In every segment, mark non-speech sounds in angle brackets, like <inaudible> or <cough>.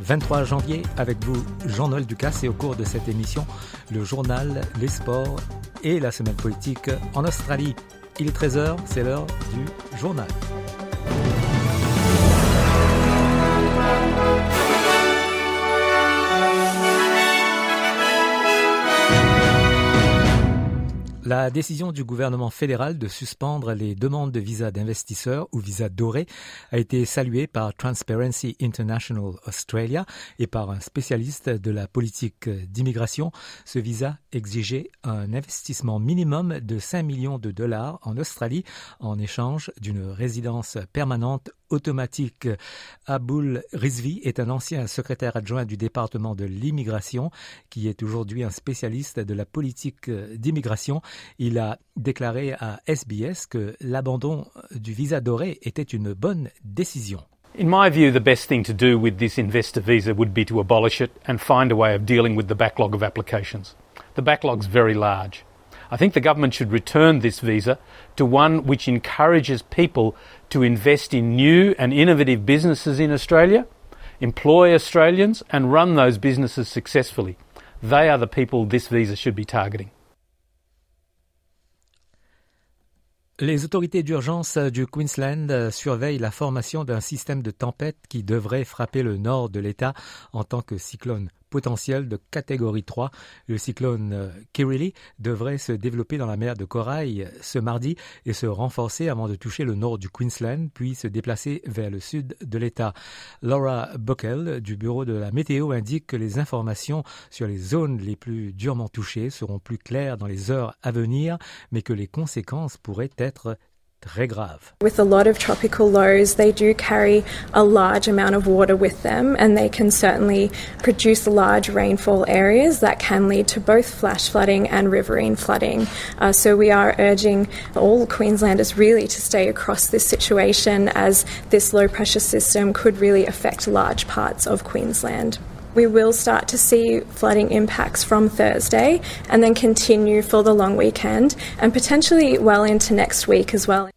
23 janvier avec vous, Jean-Noël Ducasse, et au cours de cette émission, le journal, les sports et la semaine politique en Australie. Il est 13h, c'est l'heure du journal. La décision du gouvernement fédéral de suspendre les demandes de visa d'investisseurs ou visa doré a été saluée par Transparency International Australia et par un spécialiste de la politique d'immigration. Ce visa exigeait un investissement minimum de 5 millions de dollars en Australie en échange d'une résidence permanente automatique. Aboul Rizvi est un ancien secrétaire adjoint du département de l'immigration qui est aujourd'hui un spécialiste de la politique d'immigration. Il a déclaré à SBS que l'abandon du visa doré était une bonne décision. In my view, the best thing to do with this investor visa would be to abolish it and find a way of dealing with the backlog of applications. The backlog's very large. I think the government should return this visa to one which encourages people to invest in new and innovative businesses in Australia, employ Australians, and run those businesses successfully. They are the people this visa should be targeting. Les autorités d'urgence du Queensland surveillent la formation d'un système de tempête qui devrait frapper le nord de l'État en tant que cyclone potentiel de catégorie 3. Le cyclone Kirili devrait se développer dans la mer de Corail ce mardi et se renforcer avant de toucher le nord du Queensland, puis se déplacer vers le sud de l'État. Laura Buckel du Bureau de la météo indique que les informations sur les zones les plus durement touchées seront plus claires dans les heures à venir, mais que les conséquences pourraient être très grave. With a lot of tropical lows, they do carry a large amount of water with them and they can certainly produce large rainfall areas that can lead to both flash flooding and riverine flooding. Uh, so we are urging all Queenslanders really to stay across this situation as this low pressure system could really affect large parts of Queensland. We will start to see flooding impacts from Thursday and then continue for the long weekend and potentially well into next week as well.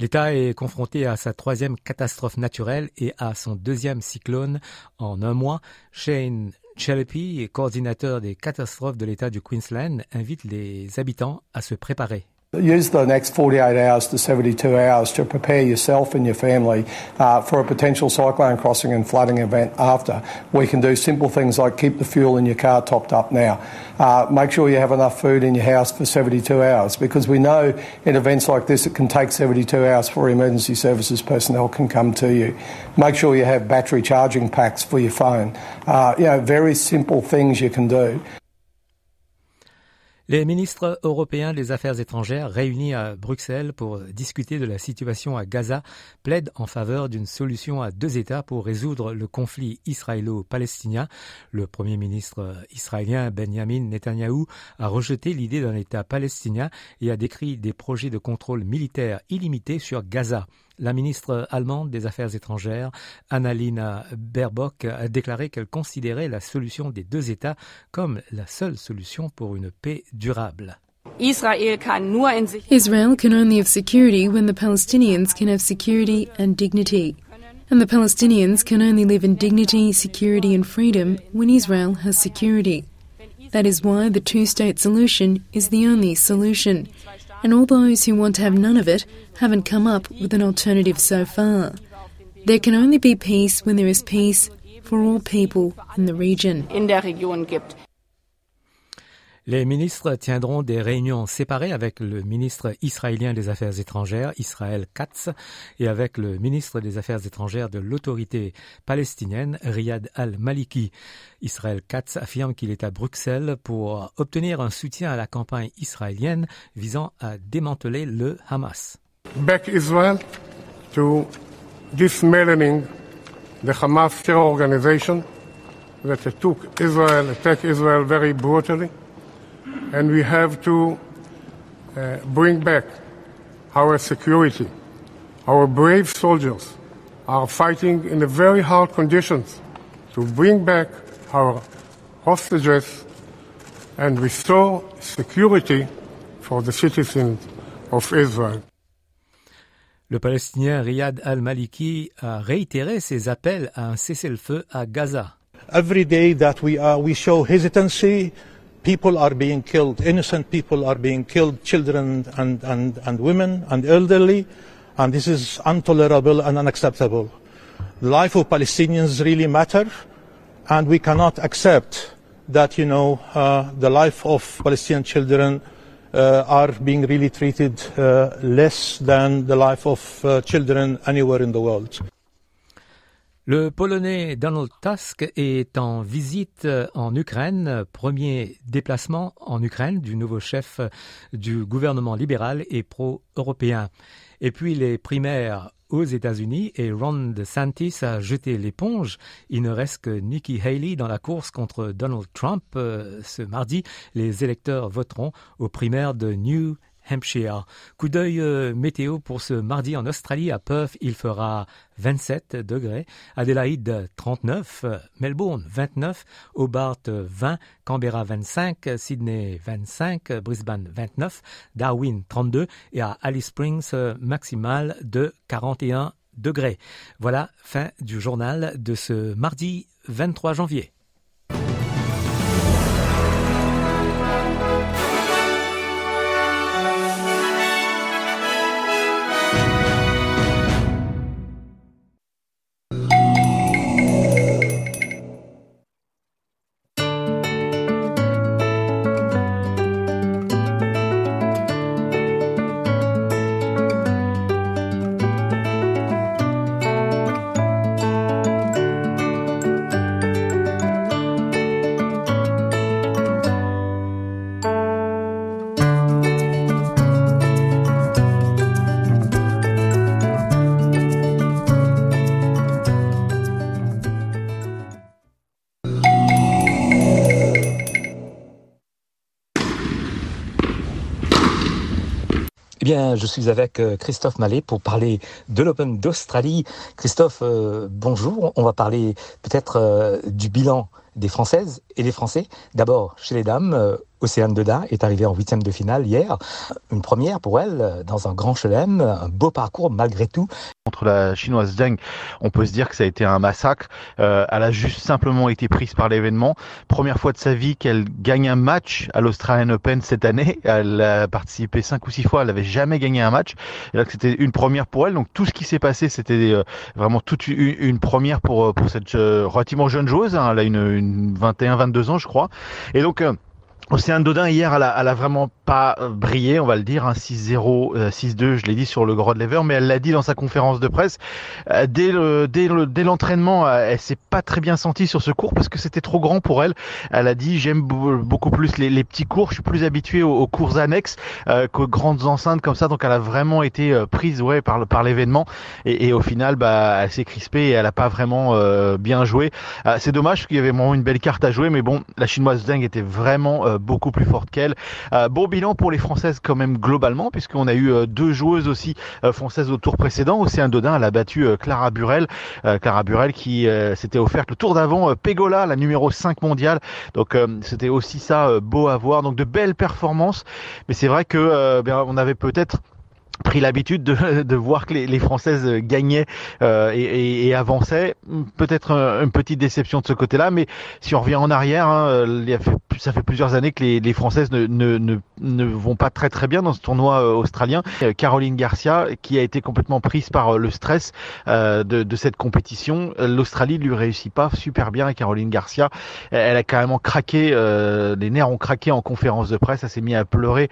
L'État est confronté à sa troisième catastrophe naturelle et à son deuxième cyclone en un mois. Shane Chelepi, coordinateur des catastrophes de l'État du Queensland, invite les habitants à se préparer. Use the next 48 hours to 72 hours to prepare yourself and your family uh, for a potential cyclone crossing and flooding event after. We can do simple things like keep the fuel in your car topped up now. Uh, make sure you have enough food in your house for 72 hours because we know in events like this it can take 72 hours for emergency services personnel can come to you. Make sure you have battery charging packs for your phone. Uh, you know, very simple things you can do. Les ministres européens des Affaires étrangères réunis à Bruxelles pour discuter de la situation à Gaza plaident en faveur d'une solution à deux États pour résoudre le conflit israélo-palestinien. Le Premier ministre israélien Benjamin Netanyahou a rejeté l'idée d'un État palestinien et a décrit des projets de contrôle militaire illimité sur Gaza. La ministre allemande des Affaires étrangères, Annalena Baerbock, a déclaré qu'elle considérait la solution des deux États comme la seule solution pour une paix durable. Israel can only have security when the Palestinians can have security and dignity. And the Palestinians can only live in dignity, security, and freedom when Israel has security. That is why the two state solution is the only solution. And all those who want to have none of it haven't come up with an alternative so far. There can only be peace when there is peace for all people in the region. in der Region gibt. Les ministres tiendront des réunions séparées avec le ministre israélien des Affaires étrangères, Israël Katz, et avec le ministre des Affaires étrangères de l'autorité palestinienne, Riyad al-Maliki. Israël Katz affirme qu'il est à Bruxelles pour obtenir un soutien à la campagne israélienne visant à démanteler le Hamas. Back Israel to dismantling the Hamas terror organization that took Israel, attacked Israel very brutally. And we have to uh, bring back our security. Our brave soldiers are fighting in very hard conditions to bring back our hostages and restore security for the citizens of Israel. Le Palestinien Riyad al-Maliki a réitéré ses appels à un cessez-le-feu à Gaza. Every day that we, are, we show hesitancy, people are being killed, innocent people are being killed, children and, and, and women and elderly, and this is intolerable and unacceptable. The life of Palestinians really matter, and we cannot accept that, you know, uh, the life of Palestinian children uh, are being really treated uh, less than the life of uh, children anywhere in the world. Le Polonais Donald Tusk est en visite en Ukraine, premier déplacement en Ukraine du nouveau chef du gouvernement libéral et pro-européen. Et puis les primaires aux États-Unis et Ron DeSantis a jeté l'éponge. Il ne reste que Nikki Haley dans la course contre Donald Trump. Euh, ce mardi, les électeurs voteront aux primaires de New Hampshire. Coup d'œil euh, météo pour ce mardi en Australie. À Perth, il fera 27 degrés. Adélaïde, 39. Melbourne, 29. Hobart, 20. Canberra, 25. Sydney, 25. Brisbane, 29. Darwin, 32. Et à Alice Springs, maximal de 41 degrés. Voilà, fin du journal de ce mardi 23 janvier. Je suis avec euh, Christophe Mallet pour parler de l'Open d'Australie. Christophe, euh, bonjour. On va parler peut-être euh, du bilan des Françaises et des Français. D'abord, chez les dames, Océane Deda est arrivée en huitième de finale hier. Une première pour elle dans un grand chelem, un beau parcours malgré tout. Contre la chinoise Zheng, on peut se dire que ça a été un massacre. Euh, elle a juste simplement été prise par l'événement. Première fois de sa vie qu'elle gagne un match à l'Australian Open cette année. Elle a participé cinq ou six fois, elle n'avait jamais gagné un match. Là, c'était une première pour elle. Donc tout ce qui s'est passé, c'était euh, vraiment toute une, première pour euh, pour cette relativement jeune joueuse. Hein. Elle a une, une 21-22 ans, je crois. Et donc Océane Dodin hier, elle a, elle a vraiment pas euh, brillé, on va le dire, un 6-0, 6-2, je l'ai dit sur le Grand Lever, mais elle l'a dit dans sa conférence de presse. Euh, dès le, dès le, dès l'entraînement, euh, elle s'est pas très bien sentie sur ce cours parce que c'était trop grand pour elle. Elle a dit j'aime beaucoup plus les, les, petits cours, je suis plus habituée aux, cours annexes qu'aux grandes enceintes comme ça. Donc elle a vraiment été prise ouais par par l'événement et, et, au final, bah, elle s'est crispée et elle a pas vraiment bien joué. c'est dommage qu'il y avait vraiment une belle carte à jouer, mais bon, la chinoise Zheng était vraiment beaucoup plus forte qu'elle. Euh, bon bilan pour les Françaises quand même globalement, puisqu'on a eu euh, deux joueuses aussi euh, françaises au tour précédent. Océane Dodin, elle a battu Clara Burel. Clara Burel qui s'était offerte le tour d'avant Pegola, la numéro 5 mondiale. Donc c'était aussi ça beau à voir. Donc de belles performances. Mais c'est vrai que ben, on avait peut-être pris l'habitude de, <laughs> de, voir que les, les Françaises gagnaient euh, et, et, avançaient. Peut-être une petite déception de ce côté-là, mais si on revient en arrière, hein, ça fait plusieurs années que les, les Françaises ne, ne, ne, ne, vont pas très très bien dans ce tournoi euh, australien. Euh, Caroline Garcia, qui a été complètement prise par le stress euh, de, de, cette compétition, l'Australie lui réussit pas super bien. Et Caroline Garcia, elle a carrément craqué, euh, les nerfs ont craqué en conférence de presse. Elle s'est mis à pleurer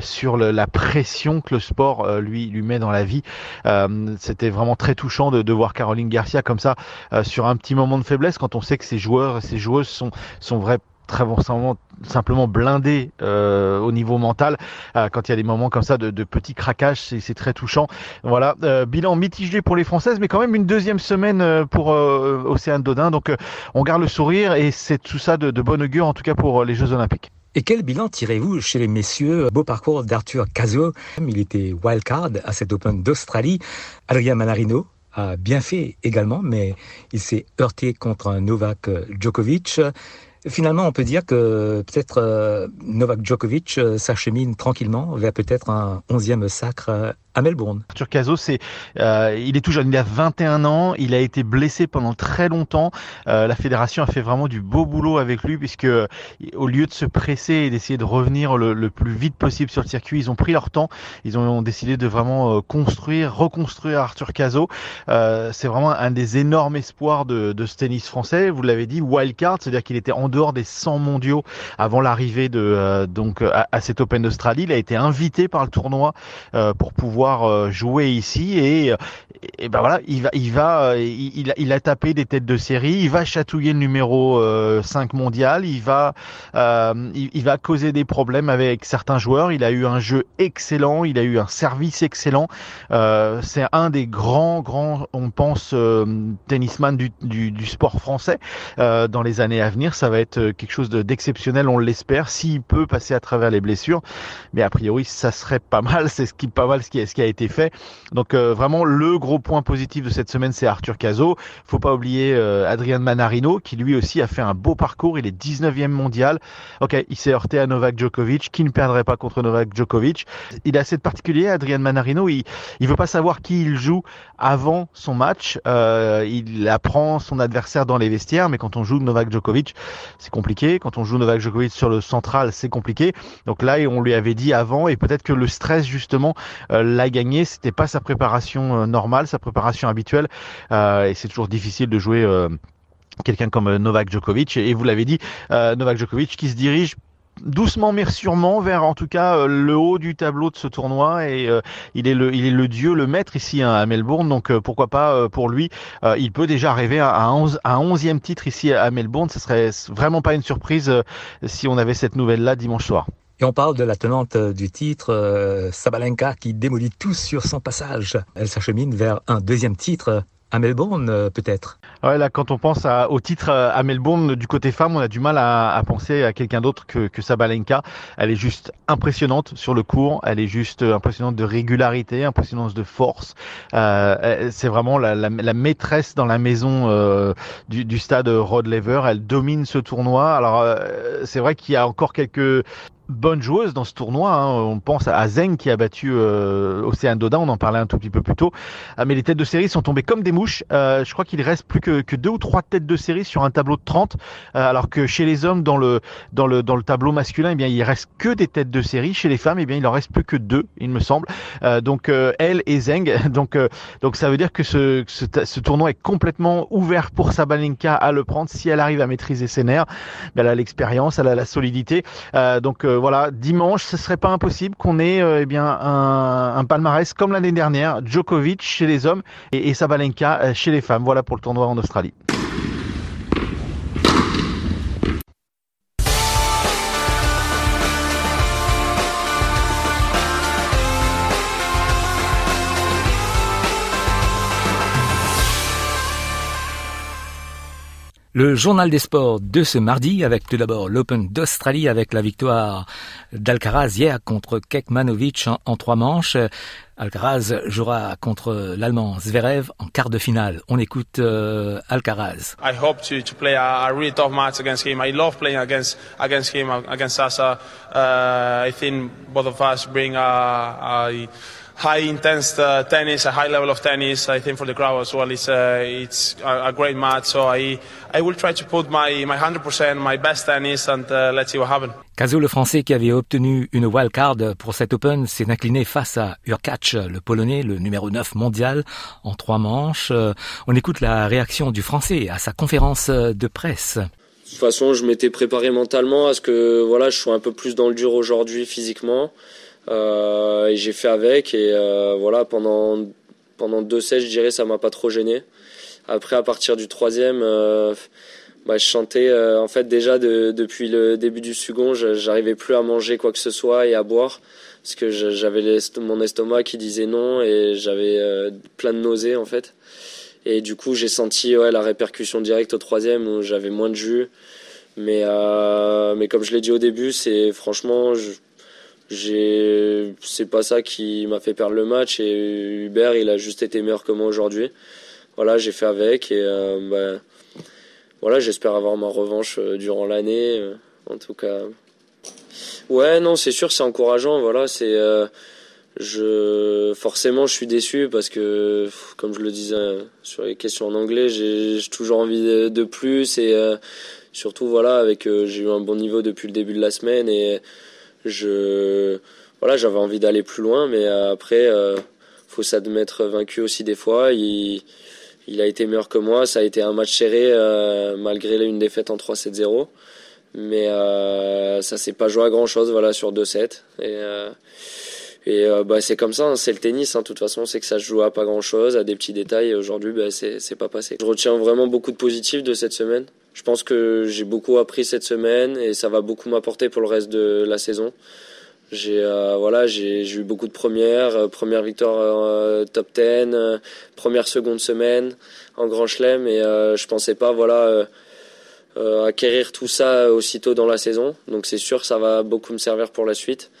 sur le, la pression que le sport euh, lui lui met dans la vie. Euh, c'était vraiment très touchant de, de, voir Caroline Garcia comme ça euh, sur un petit moment de faiblesse quand on sait que ces joueurs ces joueuses sont sont vrais très simplement blindés euh, au niveau mental. Euh, quand il y a des moments comme ça de, de petits craquages, c'est très touchant. Voilà, euh, bilan mitigé pour les Françaises, mais quand même une deuxième semaine pour Océane Dodin. Donc on garde le sourire et c'est tout ça de, de bon augure en tout cas pour les Jeux Olympiques. Et quel bilan tirez-vous chez les messieurs? Beau parcours d'Arthur Cazot. Il était wildcard à cet Open d'Australie. Adrien Manarino a bien fait également, mais il s'est heurté contre un Novak Djokovic. Finalement, on peut dire que peut-être euh, Novak Djokovic euh, s'achemine tranquillement vers peut-être un onzième sacre euh, à Melbourne. Arthur Cazot, c'est, euh, il est tout jeune, il a 21 ans, il a été blessé pendant très longtemps. La fédération a fait vraiment du beau boulot avec lui puisque au lieu de se presser et d'essayer de revenir le, plus vite possible sur le circuit, ils ont pris leur temps. Ils ont, décidé de vraiment construire, reconstruire Arthur Cazot. C'est vraiment un des énormes espoirs de, de ce tennis français. Vous l'avez dit, wildcard, c'est-à-dire qu'il était en dehors des 100 mondiaux avant l'arrivée de euh, donc à, à cet Open d'Australie. Il a été invité par le tournoi euh, pour pouvoir euh, jouer ici et, ben voilà, il va, il va, euh, il, a tapé des têtes de série, il va chatouiller le numéro 5 euh, mondial, il va, euh, il, va causer des problèmes avec certains joueurs. Il a eu un jeu excellent, il a eu un service excellent. Euh, c'est un des grands, grands, on pense, euh, tennisman du, du, du, sport français dans les années à venir. Ça va être quelque chose d'exceptionnel, on l'espère, s'il peut passer à travers les blessures. Mais a priori, ça serait pas mal. <laughs> C'est ce qui, pas mal ce qui, ce qui a été fait. Donc vraiment le gros point positif de cette semaine, c'est Arthur Cazot. Faut pas oublier euh, Adrian Manarino, qui lui aussi a fait un beau parcours. Il est 19e mondial. Ok, il s'est heurté à Novak Djokovic, qui ne perdrait pas contre Novak Djokovic. Il est assez particulier, Adrian Manarino. Il, il veut pas savoir qui il joue avant son match. Euh, il apprend son adversaire dans les vestiaires, mais quand on joue Novak Djokovic, c'est compliqué. Quand on joue Novak Djokovic sur le central, c'est compliqué. Donc là, on lui avait dit avant, et peut-être que le stress justement euh, l'a gagné. C'était pas sa préparation euh, normale, sa préparation habituelle, euh, et c'est toujours difficile de jouer quelqu'un comme Novak Djokovic. Et vous l'avez dit, Novak Djokovic qui se dirige doucement mais sûrement vers en tout cas le haut du tableau de ce tournoi et euh, il est le il est le dieu le maître ici hein, à Melbourne donc euh, pourquoi pas euh, pour lui il peut déjà arriver à un 11 à 11e titre ici à Melbourne ce serait vraiment pas une surprise si on avait cette nouvelle là dimanche soir. Et on parle de la tenante du titre, euh, Sabalenka, qui démolit tout sur son passage. Elle s'achemine vers un deuxième titre à Melbourne, euh, peut-être. Ouais, là, quand on pense à, au titre à Melbourne du côté femme, on a du mal à, à penser à quelqu'un d'autre que, que Sabalenka. Elle est juste impressionnante sur le cours. Elle est juste impressionnante de régularité, impressionnante de force. Euh, c'est vraiment la, la, la, maîtresse dans la maison euh, du, du, stade Rod Laver. Elle domine ce tournoi. Alors, euh, c'est vrai qu'il y a encore quelques bonne joueuse dans ce tournoi. Hein. On pense à Zeng qui a battu euh, Océane Dodin, on en parlait un tout petit peu plus tôt. Ah, mais les têtes de série sont tombées comme des mouches. Euh, je crois qu'il reste plus que, que, deux ou trois têtes de série sur un tableau de 30, euh, alors que chez les hommes, dans le, dans le, dans le tableau masculin, eh bien, il reste que des têtes de série. Chez les femmes, eh bien, il en reste plus que deux, il me semble. Euh, donc, euh, elle et Zeng. <laughs> Donc, euh, donc, ça veut dire que ce, ce, ce, tournoi est complètement ouvert pour Sabalenka à le prendre. Si elle arrive à maîtriser ses nerfs, elle a l'expérience, elle a la solidité. donc, voilà, dimanche, ce serait pas impossible qu'on ait euh, eh bien un, un, palmarès comme l'année dernière, Djokovic chez les hommes et, et Sabalenka chez les femmes. Voilà pour le tournoi en Australie. Le journal des sports de ce mardi avec tout d'abord l'Open d'Australie avec la victoire d'Alcaraz hier contre Kekmanovic en, trois manches. Alcaraz jouera contre l'Allemand Zverev en quart de finale. On écoute Alcaraz. High intense uh, tennis, a high level of tennis. I think for the crowd as well, it's a, it's a, a great match. So I I will try to put my my 100%, my best tennis, and uh, let's see what happens. Caso, le Français qui avait obtenu une wildcard pour cet Open, s'est incliné face à Urkac, le Polonais, le numéro 9 mondial, en trois manches. On écoute la réaction du Français à sa conférence de presse. De toute façon, je m'étais préparé mentalement à ce que voilà, je sois un peu plus dans le dur aujourd'hui physiquement. Euh, et j'ai fait avec et euh, voilà pendant pendant deux sets je dirais ça m'a pas trop gêné. Après à partir du troisième euh, bah, je chantais en fait déjà de, depuis le début du second j'arrivais plus à manger quoi que ce soit et à boire parce que j'avais mon estomac qui disait non et j'avais plein de nausées en fait. Et du coup j'ai senti ouais, la répercussion directe au troisième où j'avais moins de jus. Mais mais comme je l'ai dit au début c'est franchement c'est pas ça qui m'a fait perdre le match et Hubert il a juste été meilleur que moi aujourd'hui. Voilà j'ai fait avec et euh, bah, voilà j'espère avoir ma revanche euh, durant l'année euh, en tout cas. Ouais non c'est sûr c'est encourageant voilà c'est je forcément je suis déçu parce que comme je le disais sur les questions en anglais j'ai toujours envie de, plus et surtout voilà avec j'ai eu un bon niveau depuis le début de la semaine et je voilà, j'avais envie d'aller plus loin, mais après, euh, faut s'admettre vaincu aussi des fois. Il, il a été meilleur que moi. Ça a été un match serré euh, malgré une défaite en 3-7-0. Mais euh, ça s'est pas joué à grand chose voilà, sur 2-7. Et, euh, et euh, bah, c'est comme ça, hein, c'est le tennis. Hein, de toute façon, c'est que ça se joue à pas grand chose, à des petits détails. Et aujourd'hui, bah, c'est pas passé. Je retiens vraiment beaucoup de positifs de cette semaine. Je pense que j'ai beaucoup appris cette semaine et ça va beaucoup m'apporter pour le reste de la saison. J'ai euh, voilà, j'ai eu beaucoup de premières, euh, première victoire euh, top 10, première seconde semaine en Grand Chelem et je pensais pas voilà acquérir tout ça aussitôt dans la saison. Donc c'est sûr ça va beaucoup me servir pour la suite.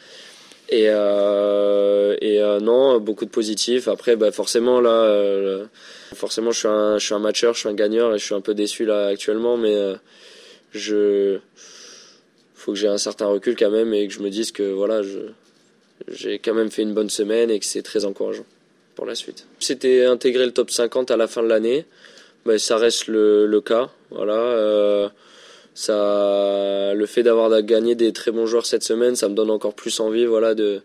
Et, et non, beaucoup de positifs. Après, bah, forcément là Forcément, je suis un, je suis un matcheur, je suis un gagneur et je suis un peu déçu là actuellement, mais euh, je faut que j'ai un certain recul quand même et que je me dise que voilà, j'ai quand même fait une bonne semaine et que c'est très encourageant pour la suite. C'était intégrer le top 50 à la fin de l'année, ben, ça reste le, le cas. Voilà, euh, ça, le fait d'avoir gagné des très bons joueurs cette semaine, ça me donne encore plus envie, voilà, de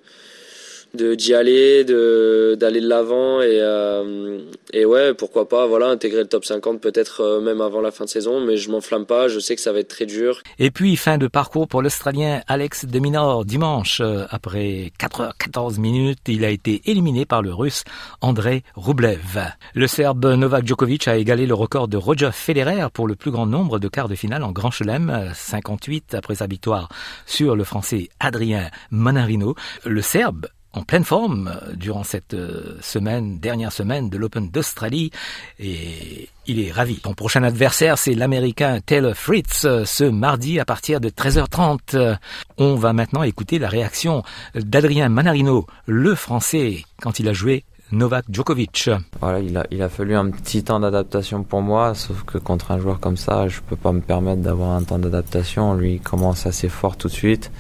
de d'y aller, de d'aller de l'avant et euh, et ouais pourquoi pas voilà intégrer le top 50 peut-être euh, même avant la fin de saison mais je m'enflamme pas je sais que ça va être très dur. Et puis fin de parcours pour l'Australien Alex de Minaur dimanche euh, après 4h14 minutes il a été éliminé par le Russe Andrei Rublev. Le Serbe Novak Djokovic a égalé le record de Roger Federer pour le plus grand nombre de quarts de finale en Grand Chelem 58 après sa victoire sur le Français Adrien Manarino. Le Serbe en pleine forme euh, durant cette euh, semaine, dernière semaine de l'Open d'Australie et il est ravi. Ton prochain adversaire, c'est l'Américain Taylor Fritz euh, ce mardi à partir de 13h30. On va maintenant écouter la réaction d'Adrien Manarino, le Français, quand il a joué Novak Djokovic. Voilà, il a, fallu un petit temps d'adaptation pour moi, sauf que contre un joueur comme ça, je peux pas me permettre d'avoir un temps d'adaptation. Lui, il commence assez fort tout de suite.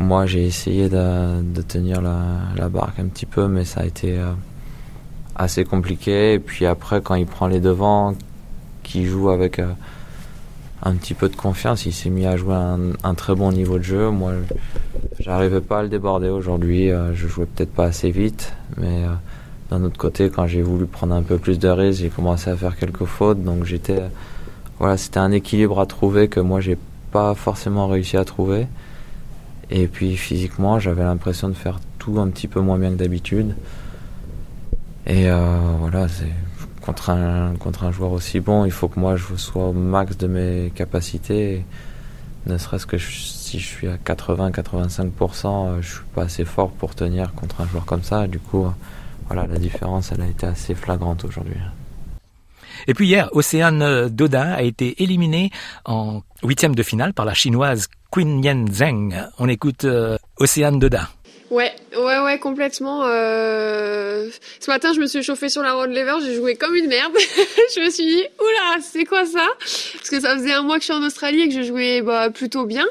Moi, j'ai essayé de, tenir la, barque un petit peu, mais ça a été euh, assez compliqué. Et puis après, quand il prend les devants, qu'il joue avec euh, un petit peu de confiance, il s'est mis à jouer un, un, très bon niveau de jeu. Moi, j'arrivais pas à le déborder aujourd'hui. Euh, je jouais peut-être pas assez vite, mais d'un autre côté, quand j'ai voulu prendre un peu plus de risques, j'ai commencé à faire quelques fautes. Donc j'étais, c'était un équilibre à trouver que moi j'ai pas forcément réussi à trouver. Et puis physiquement, j'avais l'impression de faire tout un petit peu moins bien que d'habitude. Et euh, voilà, contre un, contre un joueur aussi bon, il faut que moi je sois au max de mes capacités. Ne serait-ce que si je suis à 80-85%, euh, je suis pas assez fort pour tenir contre un joueur comme ça. Du coup, voilà, la différence, elle a été assez flagrante aujourd'hui. Et puis hier, Océane Dodin a été éliminée en huitième de finale par la chinoise Quinn Yen Zheng. On écoute euh, Océane Dodin. Ouais, ouais, ouais, complètement. Euh... Ce matin, je me suis chauffée sur la road lever, j'ai joué comme une merde. <laughs> je me suis dit, oula, c'est quoi ça? Parce que ça faisait un mois que je suis en Australie et que je jouais bah, plutôt bien.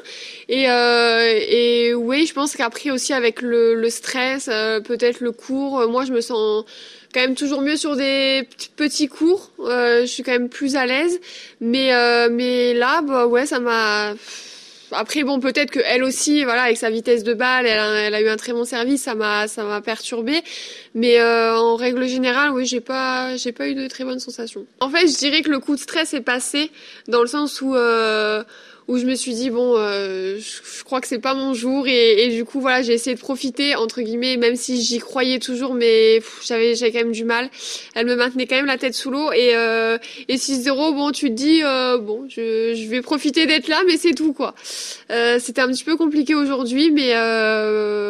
Et, euh, oui, je pense qu'après aussi avec le, stress, euh, peut-être le cours, moi je me sens quand même toujours mieux sur des petits cours. Je suis quand même plus à l'aise. Mais, mais là, bah ouais, ça m'a après bon peut-être que elle aussi voilà avec sa vitesse de balle elle a, elle a eu un très bon service ça m'a ça m'a perturbé mais euh, en règle générale oui j'ai pas j'ai pas eu de très bonnes sensations. En fait je dirais que le coup de stress est passé dans le sens où euh, où je me suis dit bon euh, je, crois que c'est pas mon jour et, et du coup voilà j'ai essayé de profiter entre guillemets même si j'y croyais toujours mais j'avais j'avais quand même du mal. Elle me maintenait quand même la tête sous l'eau et euh, et 6-0 bon tu te dis euh, bon je, je vais profiter d'être là mais c'est tout quoi. Euh, c'était un petit peu compliqué aujourd'hui mais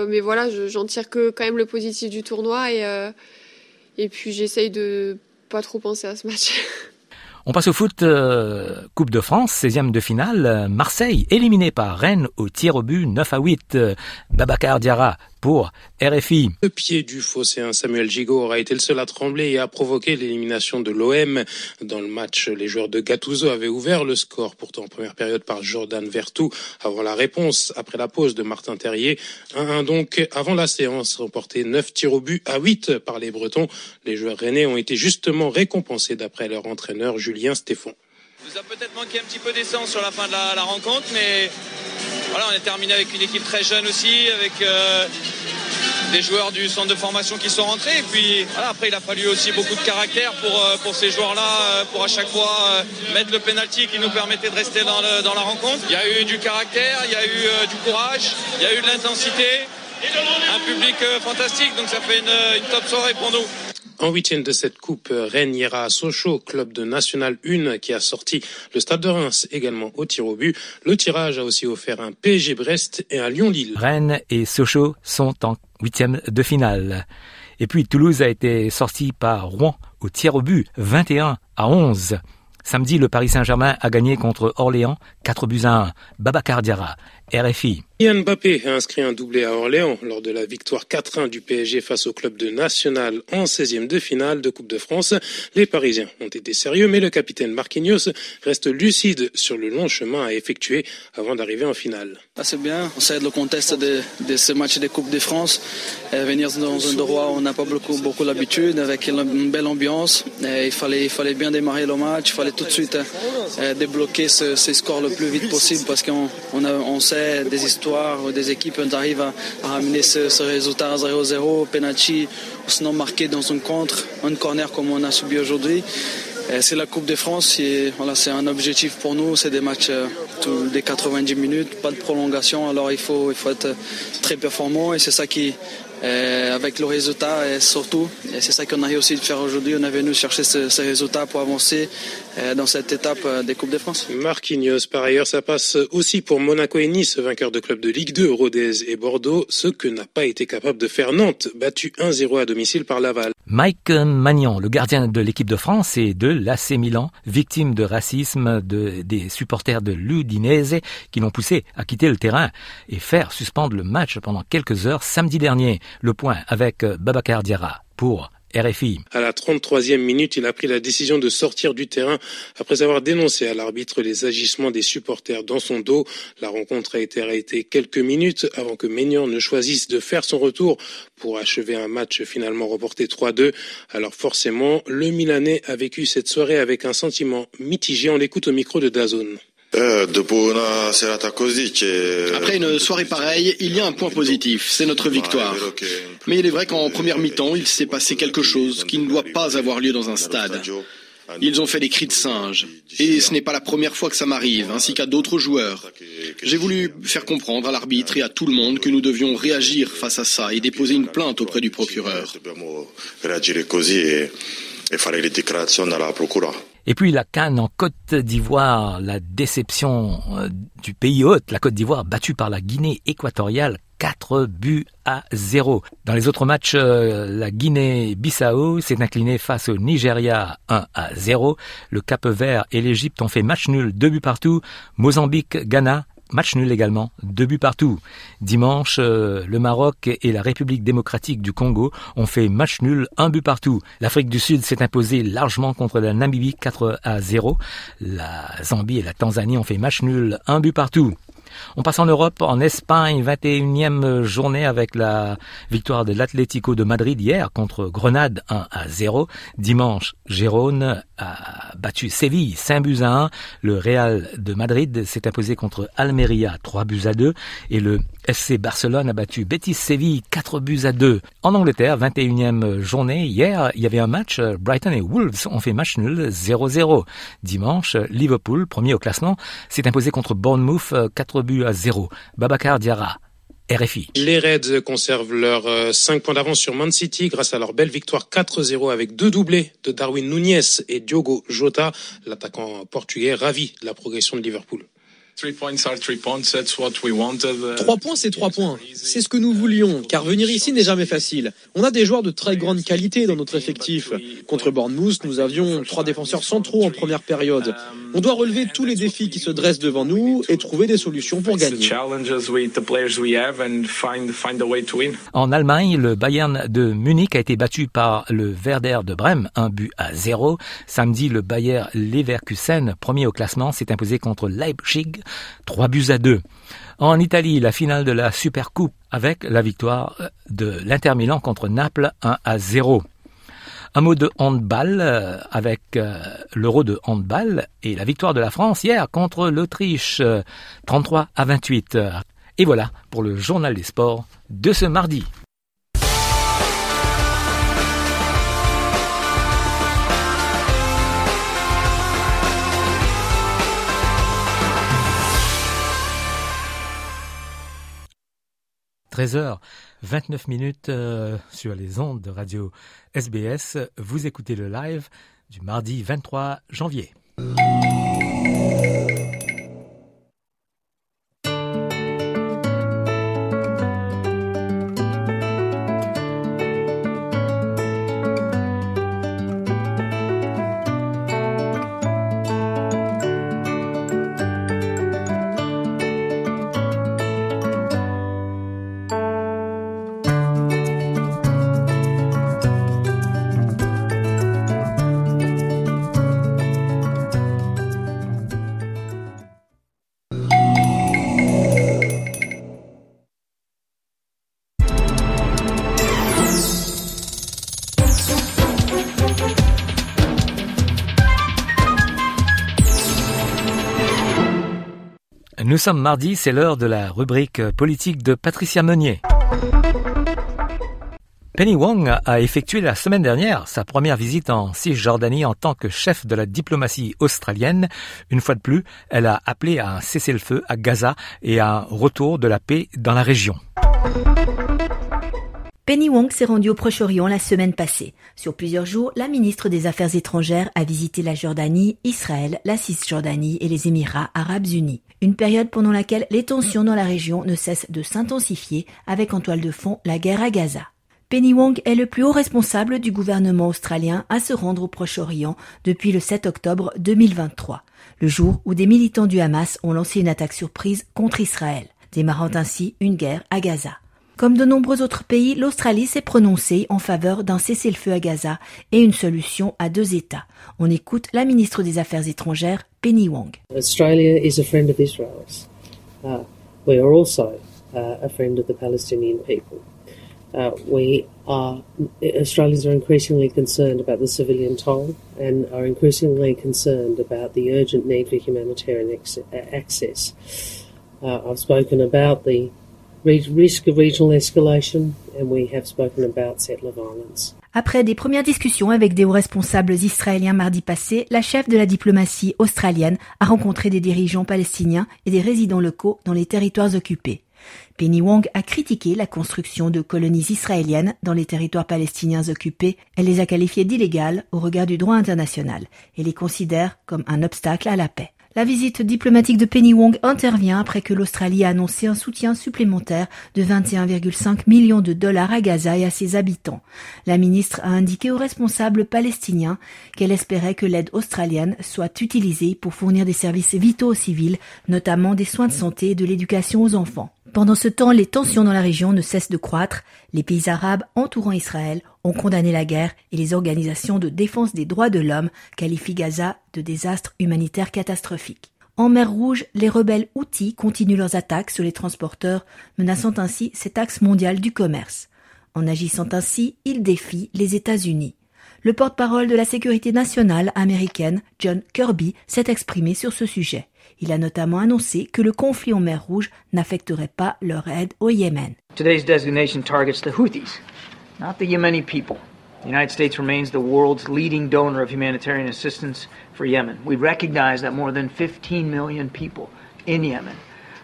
mais voilà j'en tire que quand même le positif du tournoi euh, et puis j'essaye de pas trop penser à ce match <laughs> On passe au foot euh, Coupe de France, 16e de finale. Marseille éliminé par Rennes au tir au but 9 à 8. Babacar Diarra Le pied du phocéen Samuel Gigot aura été le seul à trembler et à provoquer l'élimination de l'OM. Dans le match, les joueurs de Gattuso avaient ouvert le score, pourtant en première période par Jordan Vertou, avant la réponse, après la pause de Martin Terrier. 1-1 donc, avant la séance, remporté 9 tirs au but à 8 par les Bretons. Les joueurs rennais ont été justement récompensés d'après leur entraîneur Julien Stéphon. Vous a peut-être manqué un petit peu d'essence sur la fin de la, rencontre, mais voilà, on est terminé avec une équipe très jeune aussi, avec euh, des joueurs du centre de formation qui sont rentrés. Et puis voilà, après, il a fallu aussi beaucoup de caractère pour, euh, pour ces joueurs-là, euh, pour à chaque fois mettre le penalty qui nous permettait de rester dans, dans la rencontre. Il y a eu du caractère, il y a eu du courage, il y a eu de l'intensité, un public fantastique. Donc ça fait une top soirée pour nous. En huitième de cette coupe, Rennes ira à Sochaux, club de National 1 qui a sorti le Stade de Reims également au tir au but. Le tirage a aussi offert un PSG Brest et un Lyon-Lille. Rennes et Sochaux sont en huitième de finale. Et puis Toulouse a été sorti par Rouen au tir au but 21 à 11. Samedi, le Paris Saint-Germain a gagné contre Orléans 4 buts à 1. Babacar Diarra, RFI. Kylian Mbappé a inscrit un doublé à Orléans lors de la victoire 4-1 du PSG face au club de National en 16e de finale de Coupe de France. Les Parisiens ont été sérieux, mais le capitaine Marquinhos reste lucide sur le long chemin à effectuer avant d'arriver en finale. Ah, c'est bien, on sait le contexte de, de ce match de Coupe de France. Euh, venir dans un endroit où on n'a pas beaucoup, beaucoup l'habitude, avec une belle ambiance. Et il, fallait, il fallait bien démarrer le match, il fallait tout de suite euh, débloquer ce, ce, score le plus vite possible parce qu'on on, on sait des histoires des équipes arrivent à, à ramener ce, résultat 0-0, penalty, ou sinon marqué dans un contre, un corner comme on a subi aujourd'hui. C'est la Coupe de France et voilà, c'est un objectif pour nous. C'est des matchs euh, tous des 90 minutes, pas de prolongation. Alors il faut, il faut être très performant et c'est ça qui, euh, avec le résultat et surtout, et c'est ça qu'on a réussi de faire aujourd'hui. On est venu chercher ce, ce résultat pour avancer dans cette étape euh, des Coupes de France. Marquinhos, par ailleurs, ça passe aussi pour Monaco et Nice, vainqueurs de clubs de Ligue 2, Rodez et Bordeaux, ce que n'a pas été capable de faire Nantes, battu 1-0 à domicile par Laval. Mike Magnan, le gardien de l'équipe de France et de l'AC Milan, victime de racisme de, des supporters de l'Udinese qui l'ont poussé à quitter le terrain et faire suspendre le match pendant quelques heures samedi dernier. Le point avec Babacar Diarra pour RFI. À la 33e minute, il a pris la décision de sortir du terrain après avoir dénoncé à l'arbitre les agissements des supporters dans son dos. La rencontre a été arrêtée quelques minutes avant que Maignan ne choisisse de faire son retour pour achever un match finalement reporté 3-2. Alors forcément, le Milanais a vécu cette soirée avec un sentiment mitigé. On l'écoute au micro de Dazone. Après une soirée pareille, il y a un point positif, c'est notre victoire. Mais il est vrai qu'en première mi-temps, il s'est passé quelque chose qui ne doit pas avoir lieu dans un stade. Ils ont fait des cris de singe. Et ce n'est pas la première fois que ça m'arrive, ainsi qu'à d'autres joueurs. J'ai voulu faire comprendre à l'arbitre et à tout le monde que nous devions réagir face à ça et déposer une plainte auprès du procureur. Et puis la Cannes en Côte d'Ivoire, la déception du pays hôte, la Côte d'Ivoire battue par la Guinée équatoriale 4 buts à 0. Dans les autres matchs, la Guinée-Bissau s'est inclinée face au Nigeria 1 à 0. Le Cap Vert et l'Égypte ont fait match nul, 2 buts partout. Mozambique, Ghana Match nul également, deux buts partout. Dimanche, euh, le Maroc et la République démocratique du Congo ont fait match nul, un but partout. L'Afrique du Sud s'est imposée largement contre la Namibie 4 à 0. La Zambie et la Tanzanie ont fait match nul, un but partout. On passe en Europe, en Espagne, 21e journée avec la victoire de l'Atlético de Madrid hier contre Grenade 1 à 0. Dimanche, Gérone a battu Séville 5 buts à 1. Le Real de Madrid s'est imposé contre Almeria 3 buts à 2 et le SC Barcelone a battu Betis Séville 4 buts à 2. En Angleterre, 21e journée, hier, il y avait un match, Brighton et Wolves ont fait match nul 0-0. Dimanche, Liverpool, premier au classement, s'est imposé contre Bournemouth 4 buts à 0. Babacar Diarra, RFI. Les Reds conservent leurs 5 points d'avance sur Man City grâce à leur belle victoire 4-0 avec deux doublés de Darwin Núñez et Diogo Jota, l'attaquant portugais ravi de la progression de Liverpool. Trois points, c'est trois points. C'est ce que nous voulions, car venir ici n'est jamais facile. On a des joueurs de très grande qualité dans notre effectif. Contre Bournemouth, nous avions trois défenseurs centraux en première période. On doit relever tous les défis qui se dressent devant nous et trouver des solutions pour gagner. En Allemagne, le Bayern de Munich a été battu par le Werder de Brême, un but à zéro. Samedi, le Bayer Leverkusen, premier au classement, s'est imposé contre Leipzig 3 buts à 2. En Italie, la finale de la Supercoupe avec la victoire de l'Inter Milan contre Naples 1 à 0. Un mot de handball euh, avec euh, l'euro de handball et la victoire de la France hier contre l'Autriche 33 à 28. Et voilà pour le journal des sports de ce mardi. 13h, 29 minutes euh, sur les ondes de radio SBS. Vous écoutez le live du mardi 23 janvier. Sommes mardi, c'est l'heure de la rubrique politique de Patricia Meunier. Penny Wong a effectué la semaine dernière sa première visite en Cisjordanie en tant que chef de la diplomatie australienne. Une fois de plus, elle a appelé à un cessez-le-feu à Gaza et à un retour de la paix dans la région. Penny Wong s'est rendue au Proche-Orient la semaine passée. Sur plusieurs jours, la ministre des Affaires étrangères a visité la Jordanie, Israël, la Cisjordanie et les Émirats arabes unis. Une période pendant laquelle les tensions dans la région ne cessent de s'intensifier avec en toile de fond la guerre à Gaza. Penny Wong est le plus haut responsable du gouvernement australien à se rendre au Proche-Orient depuis le 7 octobre 2023, le jour où des militants du Hamas ont lancé une attaque surprise contre Israël, démarrant ainsi une guerre à Gaza. Comme de nombreux autres pays, l'Australie s'est prononcée en faveur d'un cessez-le-feu à Gaza et une solution à deux États. On écoute la ministre des Affaires étrangères, Penny Wong. Australia is a friend of Israel's. Uh, we are also uh, a friend of the Palestinian people. Uh, we are Australians are increasingly concerned about the civilian toll and are increasingly concerned about the urgent need for humanitarian access. Uh, I've spoken about the risk of regional escalation, and we have spoken about settler violence. Après des premières discussions avec des hauts responsables israéliens mardi passé, la chef de la diplomatie australienne a rencontré des dirigeants palestiniens et des résidents locaux dans les territoires occupés. Penny Wong a critiqué la construction de colonies israéliennes dans les territoires palestiniens occupés. Elle les a qualifiées d'illégales au regard du droit international et les considère comme un obstacle à la paix. La visite diplomatique de Penny Wong intervient après que l'Australie a annoncé un soutien supplémentaire de 21,5 millions de dollars à Gaza et à ses habitants. La ministre a indiqué aux responsables palestiniens qu'elle espérait que l'aide australienne soit utilisée pour fournir des services vitaux aux civils, notamment des soins de santé et de l'éducation aux enfants. Pendant ce temps, les tensions dans la région ne cessent de croître. Les pays arabes entourant Israël ont condamné la guerre et les organisations de défense des droits de l'homme qualifient Gaza de désastre humanitaire catastrophique. En mer Rouge, les rebelles Houthis continuent leurs attaques sur les transporteurs, menaçant ainsi cet axe mondial du commerce. En agissant ainsi, ils défient les États-Unis. Le porte-parole de la sécurité nationale américaine, John Kirby, s'est exprimé sur ce sujet. Il a notamment annoncé que le conflit en mer Rouge n'affecterait pas leur aide au Yémen. Not the Yemeni people. The United States remains the world's leading donor of humanitarian assistance for Yemen. We recognize that more than 15 million people in Yemen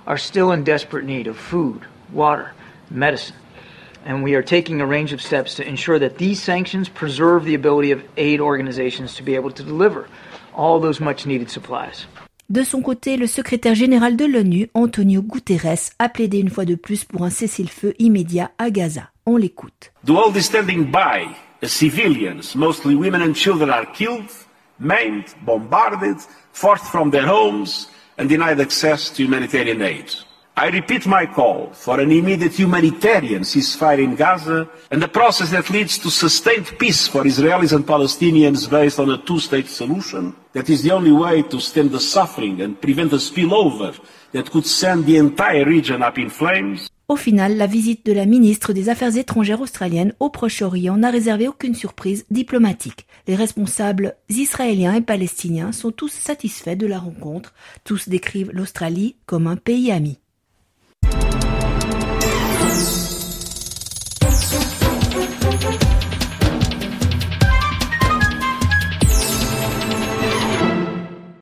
are still in desperate need of food, water, medicine. And we are taking a range of steps to ensure that these sanctions preserve the ability of aid organizations to be able to deliver all those much needed supplies. De son côté, le secrétaire général de l'ONU, Antonio Guterres, a plaidé une fois de plus pour un cessez-le-feu immédiat à Gaza. On l'écoute. The world is standing by as civilians, mostly women and children, are killed, maimed, bombarded, forced from their homes, and denied access to humanitarian aid. I repeat my call for an immediate humanitarian ceasefire in Gaza and a process that leads to sustained peace for Israelis and Palestinians based on a two-state solution. That is the only way to stem the suffering and prevent a spillover that could send the entire region up in flames. Au final, la visite de la ministre des Affaires étrangères australienne au Proche-Orient n'a réservé aucune surprise diplomatique. Les responsables israéliens et palestiniens sont tous satisfaits de la rencontre. Tous décrivent l'Australie comme un pays ami.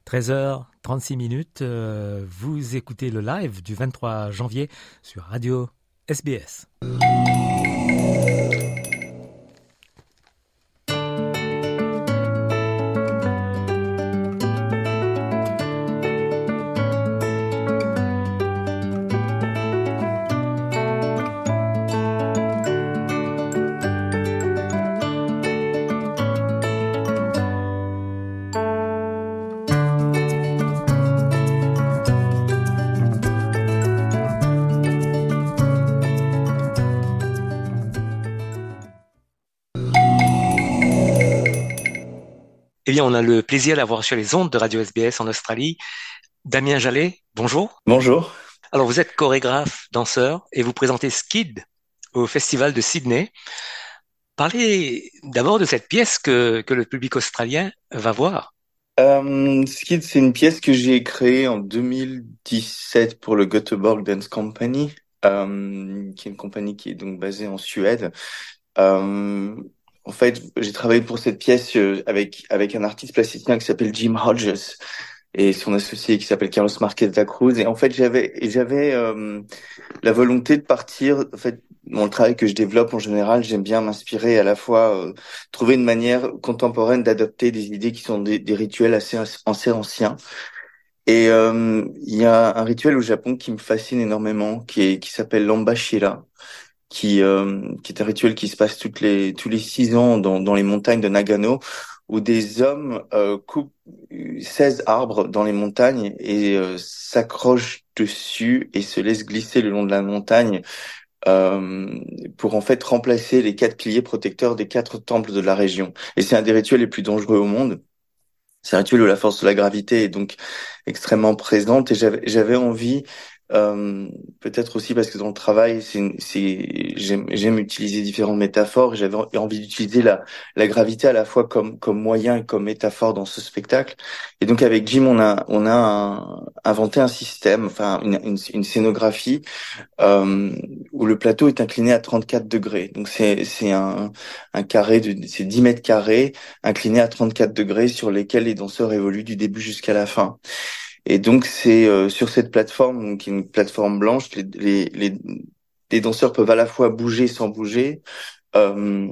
13h36 minutes, euh, vous écoutez le live du 23 janvier sur Radio SBS. On a le plaisir d'avoir sur les ondes de Radio SBS en Australie Damien Jallet. Bonjour. Bonjour. Alors, vous êtes chorégraphe, danseur et vous présentez Skid au Festival de Sydney. Parlez d'abord de cette pièce que, que le public australien va voir. Euh, Skid, c'est une pièce que j'ai créée en 2017 pour le Göteborg Dance Company, euh, qui est une compagnie qui est donc basée en Suède. Euh, en fait, j'ai travaillé pour cette pièce euh, avec avec un artiste plasticien qui s'appelle Jim Hodges et son associé qui s'appelle Carlos Marquez da Cruz. Et en fait, j'avais j'avais euh, la volonté de partir. En fait, dans le travail que je développe en général, j'aime bien m'inspirer à la fois euh, trouver une manière contemporaine d'adopter des idées qui sont des, rituels assez assez anciens. Et euh, il y a un rituel au Japon qui me fascine énormément, qui est qui s'appelle l'ambashira, qui, euh, qui est un rituel qui se passe toutes les, tous les six ans dans, dans les montagnes de Nagano, où des hommes euh, coupent 16 arbres dans les montagnes et euh, s'accrochent dessus et se laissent glisser le long de la montagne euh, pour en fait remplacer les quatre piliers protecteurs des quatre temples de la région. Et c'est un des rituels les plus dangereux au monde. C'est un rituel où la force de la gravité est donc extrêmement présente et j'avais envie euh, peut-être aussi parce que dans le travail, j'aime, utiliser différentes métaphores. J'avais envie d'utiliser la, la gravité à la fois comme, comme moyen et comme métaphore dans ce spectacle. Et donc avec Jim, on a, on a inventé un système, enfin une, une, une scénographie euh, où le plateau est incliné à 34 degrés. Donc c'est, un, un carré c'est 10 mètres carrés incliné à 34 degrés sur lesquels les danseurs évoluent du début jusqu'à la fin. Et donc c'est euh, sur cette plateforme, qui est une plateforme blanche, les, les, les, danseurs peuvent à la fois bouger sans bouger, euh,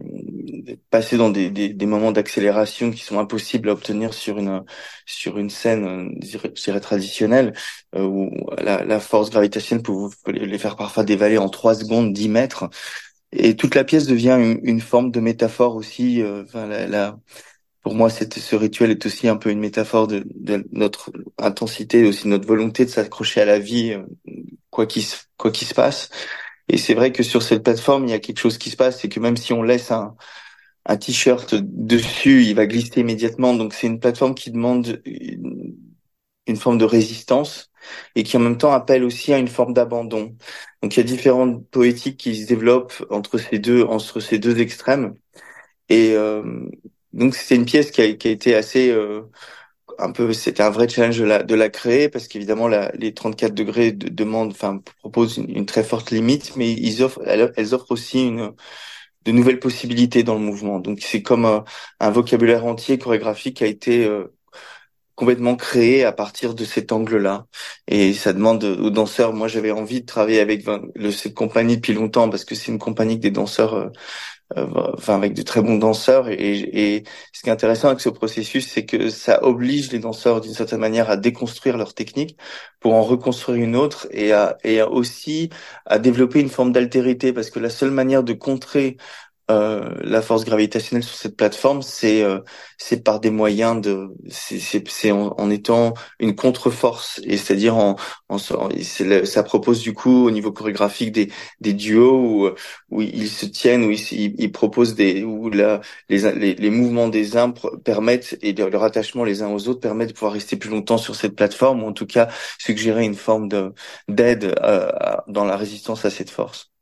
passer dans des, des, des moments d'accélération qui sont impossibles à obtenir sur une sur une scène, je dirais traditionnelle, euh, où la, la, force gravitationnelle peut, les faire parfois dévaler en 3 secondes 10 mètres. Et toute la pièce devient une, une forme de métaphore aussi. Euh, enfin, la, la, pour moi, ce rituel est aussi un peu une métaphore de, notre intensité, aussi notre volonté de s'accrocher à la vie, euh, quoi qu'il quoi qu'il se passe. Et c'est vrai que sur cette plateforme, il y a quelque chose qui se passe, c'est que même si on laisse un, un t-shirt dessus, il va glisser immédiatement. Donc c'est une plateforme qui demande une, une, forme de résistance et qui en même temps appelle aussi à une forme d'abandon. Donc il y a différentes poétiques qui se développent entre ces deux entre ces deux extrêmes. Et euh, donc c'est une pièce qui a, qui a été assez euh, un peu, c'était un vrai challenge de la, de la créer parce qu'évidemment les 34 degrés de demande, enfin, proposent une, très forte limite, mais ils offrent, elles, offrent aussi une, de nouvelles possibilités dans le mouvement. Donc c'est comme euh, un vocabulaire entier chorégraphique qui a été euh, complètement créé à partir de cet angle-là. Et ça demande aux danseurs. Moi, j'avais envie de travailler avec cette compagnie depuis longtemps parce que c'est une compagnie que des danseurs euh, enfin avec de très bons danseurs. Et, et, ce qui est intéressant avec ce processus, c'est que ça oblige les danseurs d'une certaine manière à déconstruire leur technique pour en reconstruire une autre et à, et aussi à développer une forme d'altérité parce que la seule manière de contrer euh, la force gravitationnelle sur cette plateforme, c'est euh, c'est par des moyens de c'est en, en, étant une contre-force et c'est-à-dire en, en ça propose du coup au niveau chorégraphique des des duos où où ils se tiennent où ils, ils proposent des où la les, les, les mouvements des uns permettent et leur attachement les uns aux autres permettent de pouvoir rester plus longtemps sur cette plateforme ou en tout cas suggérer une forme de d'aide euh, dans la résistance à cette force.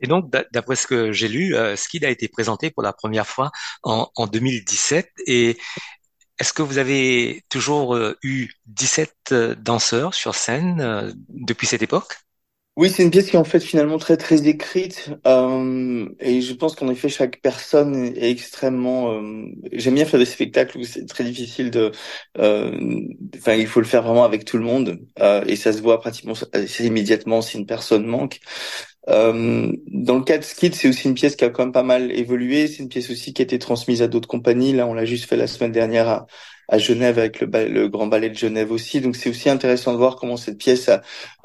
Et donc, d'après ce que j'ai lu, euh, Skid a été présenté pour la première fois en, en 2017. Et est-ce que vous avez toujours euh, eu 17 euh, danseurs sur scène depuis cette époque? Oui, c'est une pièce qui est en fait finalement très très écrite et je pense qu'en effet chaque personne est extrêmement. J'aime bien faire des spectacles où c'est très difficile de. Enfin, il faut le faire vraiment avec tout le monde et ça se voit pratiquement immédiatement si une personne manque. Euh, dans le cas de Skid, c'est aussi une pièce qui a quand même pas mal évolué. C'est une pièce aussi qui a été transmise à d'autres compagnies. Là, on l'a juste fait la semaine dernière à, Genève avec le, Grand Ballet de Genève aussi. Donc c'est aussi intéressant de voir comment cette pièce a,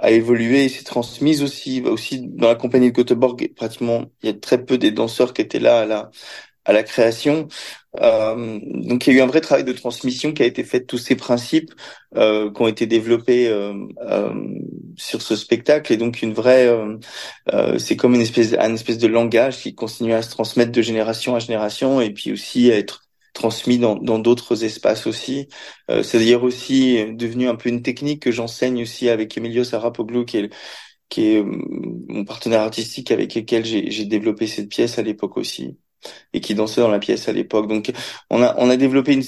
évolué et s'est transmise aussi. Aussi dans la compagnie de Göteborg, pratiquement, il y a très peu des danseurs qui étaient là à à la création. Euh, donc il y a eu un vrai travail de transmission qui a été fait de tous ces principes euh, qui ont été développés euh, euh sur ce spectacle et donc une vraie euh, euh, c'est comme une espèce un espèce de langage qui continue à se transmettre de génération à génération et puis aussi à être transmis dans d'autres espaces aussi. C'est-à-dire aussi devenu un peu une technique que j'enseigne aussi avec Emilio Sarapoglou qui est qui est mon partenaire artistique avec lequel j'ai développé cette pièce à l'époque aussi et qui dansait dans la pièce à l'époque. Donc on a on a développé une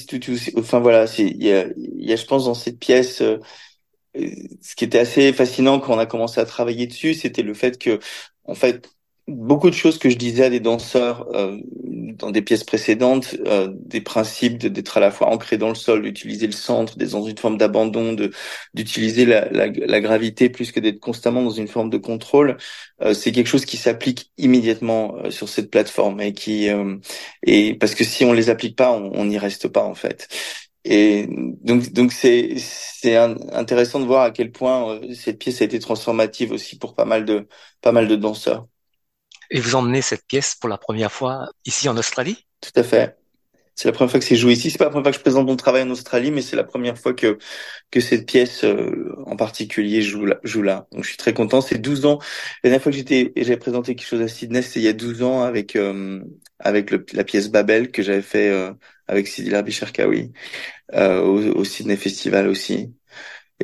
enfin voilà, c'est il y a, y a je pense dans cette pièce euh, ce qui était assez fascinant quand on a commencé à travailler dessus, c'était le fait que en fait beaucoup de choses que je disais à des danseurs euh, dans des pièces précédentes, euh, des principes d'être à la fois ancré dans le sol, d'utiliser le centre, d'être dans une forme d'abandon, d'utiliser la, la, la, gravité plus que d'être constamment dans une forme de contrôle, euh, c'est quelque chose qui s'applique immédiatement euh, sur cette plateforme et qui et parce que si on les applique pas, on n'y reste pas en fait. Et donc, donc c'est c'est intéressant de voir à quel point cette pièce a été transformative aussi pour pas mal de pas mal de danseurs. Et vous emmenez cette pièce pour la première fois ici en Australie? Tout à fait. C'est la première fois que c'est joué ici. C'est pas la première fois que je présente mon travail en Australie, mais c'est la première fois que que cette pièce euh, en particulier joue là, joue là. Donc je suis très content. C'est 12 ans. La dernière fois que j'étais, j'ai présenté quelque chose à Sydney, c'était il y a 12 ans avec euh, avec la pièce Babel que j'avais fait euh, avec Sidi Larbi euh, au, au Sydney Festival aussi.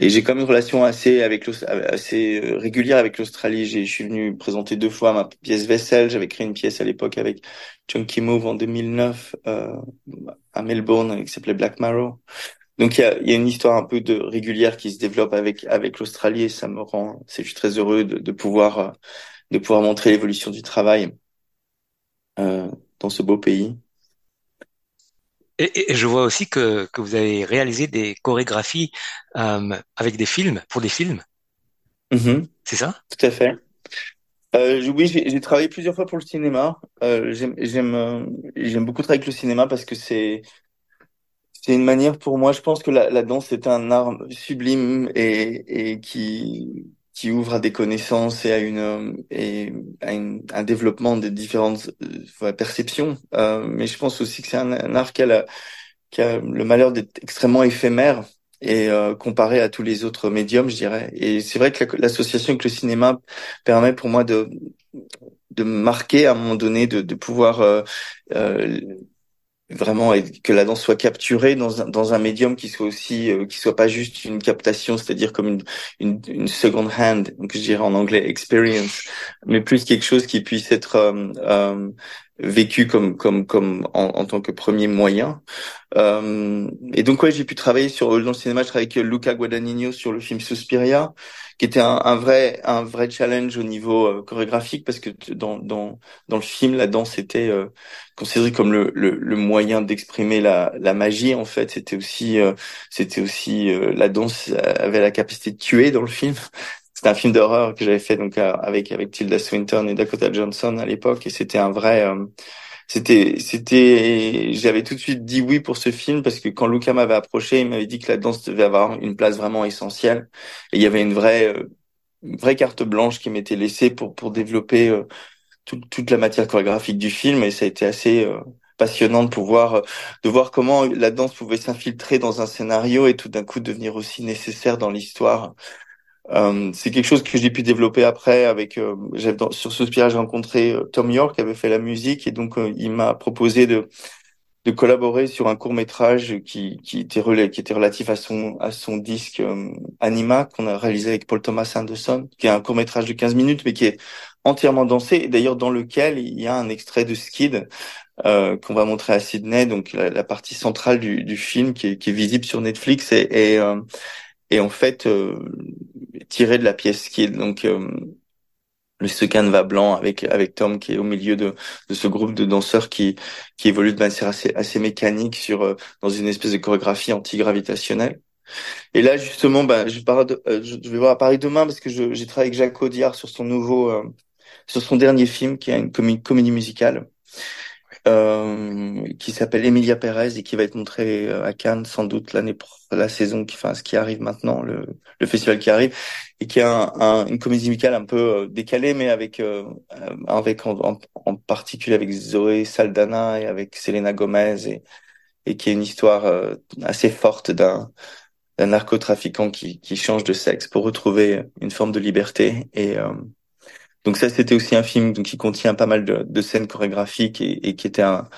Et j'ai quand même une relation assez avec assez euh, régulière avec l'Australie. Je suis venu présenter deux fois ma pièce Vessel. J'avais créé une pièce à l'époque avec Chunky Move en 2009 euh, à Melbourne qui s'appelait Black Marrow. Donc il y a, y a, une histoire un peu de régulière qui se développe avec avec l'Australie et ça me rend, je suis très heureux de, de pouvoir euh, de pouvoir montrer l'évolution du travail euh, dans ce beau pays. Et, et, je vois aussi que, que vous avez réalisé des chorégraphies euh, avec des films, pour des films. Mm-hmm. C'est ça? Tout à fait. Euh, oui, j'ai travaillé plusieurs fois pour le cinéma. Euh, j'aime j'aime beaucoup travailler avec le cinéma parce que c'est c'est une manière pour moi. Je pense que la, la danse est un art sublime et, et qui qui ouvre à des connaissances et à une et à une, un développement des différentes euh, perceptions. Euh, mais je pense aussi que c'est un, un, art qui a, la, qui a le malheur d'être extrêmement éphémère et euh, comparé à tous les autres médiums, je dirais. Et c'est vrai que l'association avec le cinéma permet pour moi de de marquer à un moment donné, de, de pouvoir euh, euh, vraiment que la danse soit capturée dans un, dans un médium qui soit aussi euh, qui soit pas juste une captation c'est-à-dire comme une, une, une second hand donc je dirais en anglais experience mais plus quelque chose qui puisse être euh, euh, vécu comme comme comme en, en, tant que premier moyen. Et donc ouais j'ai pu travailler sur dans le cinéma je travaille avec Luca Guadagnino sur le film Suspiria qui était un, un, vrai un vrai challenge au niveau euh, chorégraphique parce que dans dans dans le film la danse était euh, considérée comme le le, le moyen d'exprimer la la magie en fait. C'était aussi euh, c'était aussi la danse avait la capacité de tuer dans le film. <laughs> C'était un film d'horreur que j'avais fait donc avec avec Tilda Swinton et Dakota Johnson à l'époque et c'était un vrai c'était c'était j'avais tout de suite dit oui pour ce film parce que quand Luca m'avait approché il m'avait dit que la danse devait avoir une place vraiment essentielle. Et il y avait une vraie euh, une vraie carte blanche qui m'était laissée pour pour développer euh, toute la matière chorégraphique du film. Et ça a été assez euh, passionnant de pouvoir de voir comment la danse pouvait s'infiltrer dans un scénario et tout d'un coup devenir aussi nécessaire dans l'histoire euh, c'est quelque chose que j'ai pu développer après avec euh, dans, sur ce spirage j'ai rencontré euh, Tom York qui avait fait la musique et donc euh, il m'a proposé de de collaborer sur un court métrage qui qui était relatif à son à son disque Anima qu'on a réalisé avec Paul Thomas Anderson qui est un court métrage de 15 minutes mais qui est entièrement dansé et d'ailleurs dans lequel il y a un extrait de Skid qu'on va montrer à Sydney, donc la, partie centrale du, du film qui est, qui est, visible sur Netflix et, et, et en fait euh, tiré de la pièce qui est donc euh, le ce canevas blanc avec avec Tom qui est au milieu de, de ce groupe de danseurs qui qui évolue de manière assez assez mécanique sur euh, dans une espèce de chorégraphie antigravitationnelle. Et là justement, ben je, je vais voir à Paris demain parce que j'ai travaillé avec Jacques Audiard sur son nouveau sur son dernier film qui est une comédie musicale euh, qui s'appelle Emilia Perez et qui va être montré euh, à Cannes sans doute l'année la saison qui enfin ce qui arrive maintenant le, le festival qui arrive et qui est un, un, une comédie musicale un peu euh, décalée mais avec euh, avec en, en, particulier avec Zoé Saldana et avec Selena Gomez et et qui est une histoire assez forte d'un d'un narcotrafiquant qui qui change de sexe pour retrouver une forme de liberté et donc ça, c'était aussi un film qui contient pas mal de, scènes chorégraphiques et, qui était un,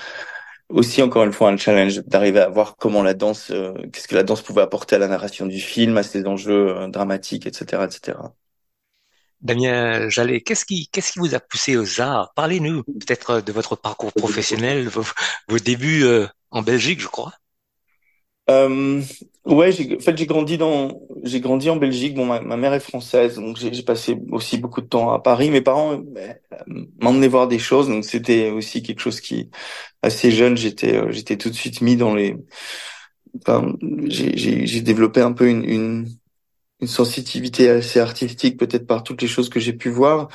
aussi encore une fois un challenge d'arriver à voir comment la danse, euh, qu'est-ce que la danse pouvait apporter à la narration du film, à ses enjeux euh, dramatiques, etc., etc. Damien Jallet, qu'est-ce qui, qu'est-ce qui vous a poussé aux arts? Parlez-nous peut-être de votre parcours professionnel, vos, vos débuts euh, en Belgique, je crois. Ouais, en fait, j'ai grandi dans, j'ai grandi en Belgique. Bon, ma, mère est française, donc j'ai, passé aussi beaucoup de temps à Paris. Mes parents euh, m'emmenaient voir des choses, donc c'était aussi quelque chose qui, assez jeune, j'étais, euh, j'étais tout de suite mis dans les. Enfin, j'ai, développé un peu une, une, une sensibilité assez artistique, peut-être par toutes les choses que j'ai pu voir.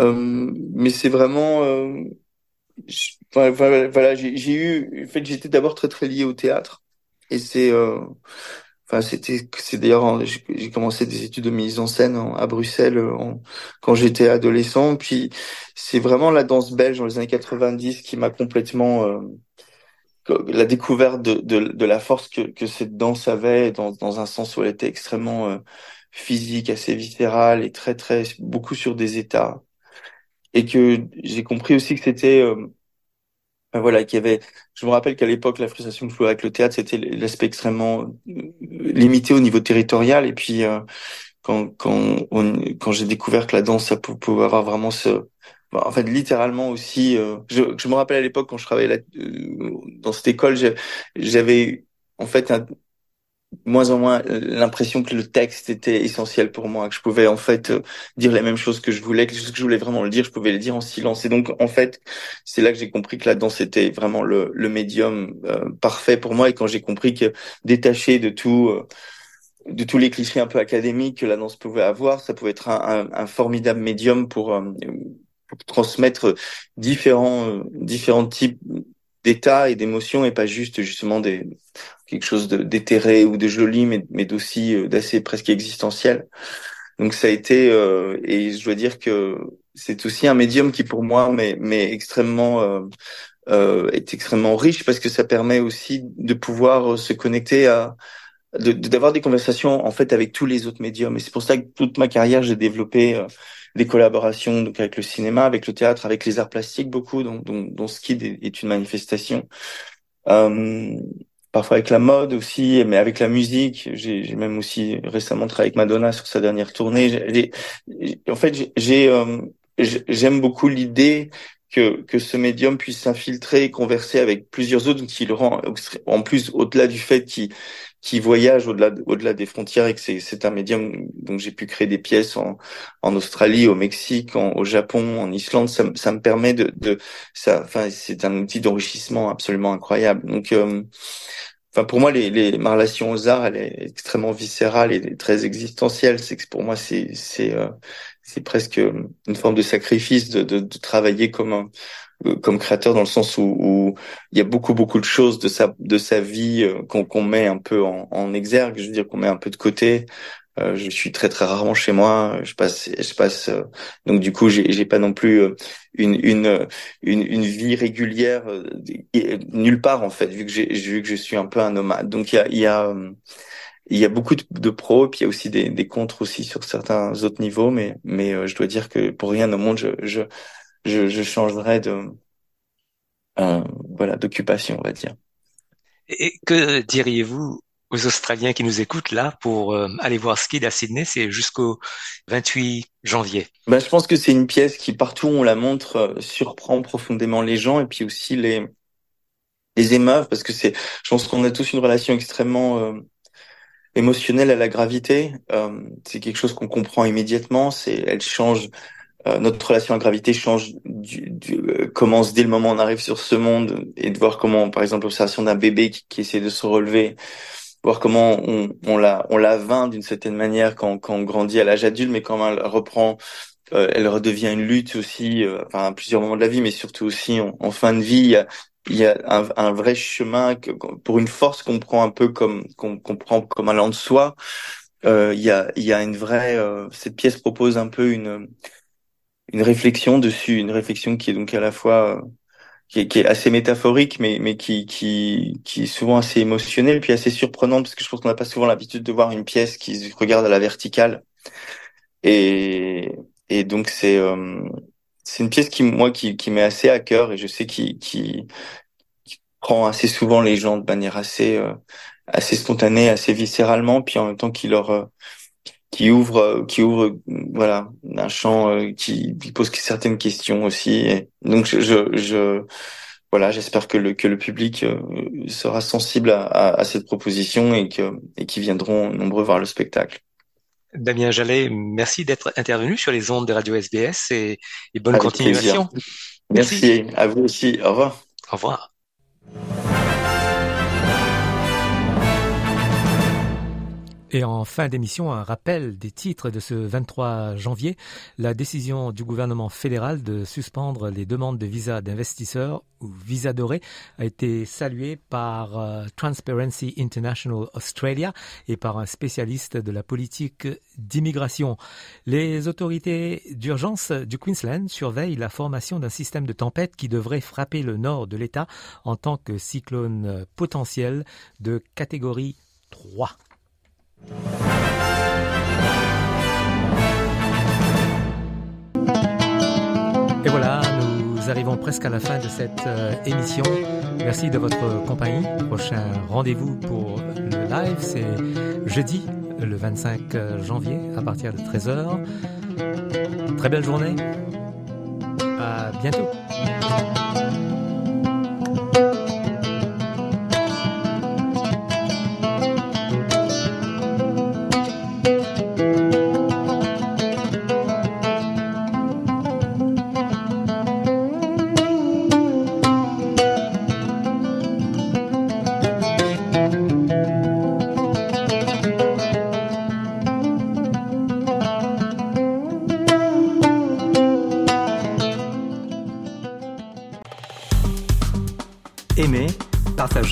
Euh, mais c'est vraiment. Euh, voilà, voilà j'ai, j'ai eu. En fait, j'étais d'abord très très lié au théâtre. Et c'est, euh, enfin, c'était, c'est d'ailleurs, j'ai commencé des études de mise en scène à Bruxelles quand j'étais adolescent. Puis c'est vraiment la danse belge dans les années 90 qui m'a complètement euh, la découverte de, la force que, cette danse avait dans, un sens où elle était extrêmement euh, physique, assez viscérale et très très beaucoup sur des états. Et que j'ai compris aussi que c'était voilà, qu'il avait. Je me rappelle qu'à l'époque, la frustration que je avec le théâtre, c'était l'aspect extrêmement euh, limité au niveau territorial. Et puis, euh, quand quand quand j'ai découvert que la danse, ça pouvait avoir vraiment ce, en fait, littéralement aussi. Euh, je, je me rappelle à l'époque quand je travaillais là, dans cette école, j'avais en fait un, moins en moins l'impression que le texte était essentiel pour moi, que je pouvais en fait euh, dire les mêmes choses que je voulais, que choses que je voulais vraiment le dire, je pouvais le dire en silence. Et donc en fait, c'est là que j'ai compris que la danse était vraiment le, le médium euh, parfait pour moi. Et quand j'ai compris que détaché de tout, euh, de tous les clichés un peu académiques que la danse pouvait avoir. Ça pouvait être un, un, formidable médium pour, pour transmettre différents différents types d'états et d'émotions et pas juste justement des quelque chose d'éthéré ou de joli, mais, mais d'aussi d'assez presque existentiel. Donc ça a été et je dois dire que c'est aussi un médium qui pour moi mais mais extrêmement euh, euh, est extrêmement riche parce que ça permet aussi de pouvoir se connecter à d'avoir des conversations en fait avec tous les autres médiums et c'est pour ça que toute ma carrière j'ai développé euh, des collaborations donc avec le cinéma avec le théâtre avec les arts plastiques beaucoup dont, dont, dont Skid est, une manifestation. Euh, parfois avec la mode aussi mais avec la musique. J'ai même aussi récemment travaillé avec Madonna sur sa dernière tournée. En fait j'ai euh, j'aime beaucoup l'idée que, que ce médium puisse s'infiltrer et converser avec plusieurs autres, qui le rend en plus au-delà du fait qu'il qui voyage au-delà au-delà des frontières et que c'est un médium donc j'ai pu créer des pièces en en Australie, au Mexique, au Japon, en Islande, ça, ça me permet de de ça enfin c'est un outil d'enrichissement absolument incroyable. Donc euh, Enfin, pour moi, les, les, ma relation aux arts, elle est extrêmement viscérale et très existentielle. C'est que pour moi, c'est c'est euh, c'est presque une forme de sacrifice de, de, de travailler comme un, comme créateur dans le sens où, où, il y a beaucoup beaucoup de choses de sa de sa vie euh, qu'on qu'on met un peu en, en, exergue. Je veux dire qu'on met un peu de côté. Euh, je suis très très rarement chez moi. Je passe, je passe. Euh, donc du coup, j'ai, j'ai pas non plus euh, une une une, une vie régulière nulle part en fait, vu que j'ai vu que je suis un peu un nomade. Donc il y a il y a il y a beaucoup de, de pros, puis il y a aussi des, des contres aussi sur certains autres niveaux, mais mais je dois dire que pour rien au monde, je je je, je changerais de voilà d'occupation, on va dire. Et que diriez-vous aux Australiens qui nous écoutent là pour euh, aller voir Skid à Sydney, c'est jusqu'au 28 janvier? Ben, je pense que c'est une pièce qui partout où on la montre euh, surprend profondément les gens et puis aussi les les émeuves parce que c'est je pense qu'on a tous une relation extrêmement euh, émotionnelle à la gravité, c'est quelque chose qu'on comprend immédiatement, c'est elle change notre relation à la gravité change du, du commence dès le moment où on arrive sur ce monde et de voir comment par exemple l'observation d'un bébé qui, qui essaie de se relever voir comment on, on la on la vainc d'une certaine manière quand, quand on grandit à l'âge adulte, mais quand elle reprend, euh, elle redevient une lutte aussi, euh, enfin à plusieurs moments de la vie, mais surtout aussi en, fin de vie. Il y a, il y a un, un, vrai chemin que, pour une force qu'on prend un peu comme qu'on prend comme allant de soi. Euh, il y a il y a une vraie euh, cette pièce propose un peu une une réflexion dessus, une réflexion qui est donc à la fois qui est, qui est, assez métaphorique, mais, mais qui, qui, qui est souvent assez émotionnel, puis assez surprenante, parce que je pense qu'on n'a pas souvent l'habitude de voir une pièce qui se regarde à la verticale. Et, et donc c'est euh, c'est une pièce qui moi qui, qui m'est assez à cœur et je sais qui, qui, qui prend assez souvent les gens de manière assez euh, assez spontanée, assez viscéralement, puis en même temps qui leur euh, qui ouvre qui ouvre voilà un champ euh, qui, qui, pose certaines questions aussi. Et donc je, je, voilà j'espère que le que le public euh, sera sensible à, à, cette proposition et que et qui viendront nombreux voir le spectacle. Damien Jallet merci d'être intervenu sur les ondes de Radio SBS et, et bonne continuation. Merci. merci. À vous aussi. Au revoir. Au revoir Et en fin d'émission, un rappel des titres de ce 23 janvier. La décision du gouvernement fédéral de suspendre les demandes de visa d'investisseurs ou visa doré a été saluée par euh, Transparency International Australia et par un spécialiste de la politique d'immigration. Les autorités d'urgence du Queensland surveillent la formation d'un système de tempête qui devrait frapper le nord de l'État en tant que cyclone potentiel de catégorie 3. Et voilà, nous arrivons presque à la fin de cette euh, émission. Merci de votre compagnie. Prochain rendez-vous pour le live, c'est jeudi, le 25 euh, janvier, à partir de 13h. Très belle journée. À bientôt.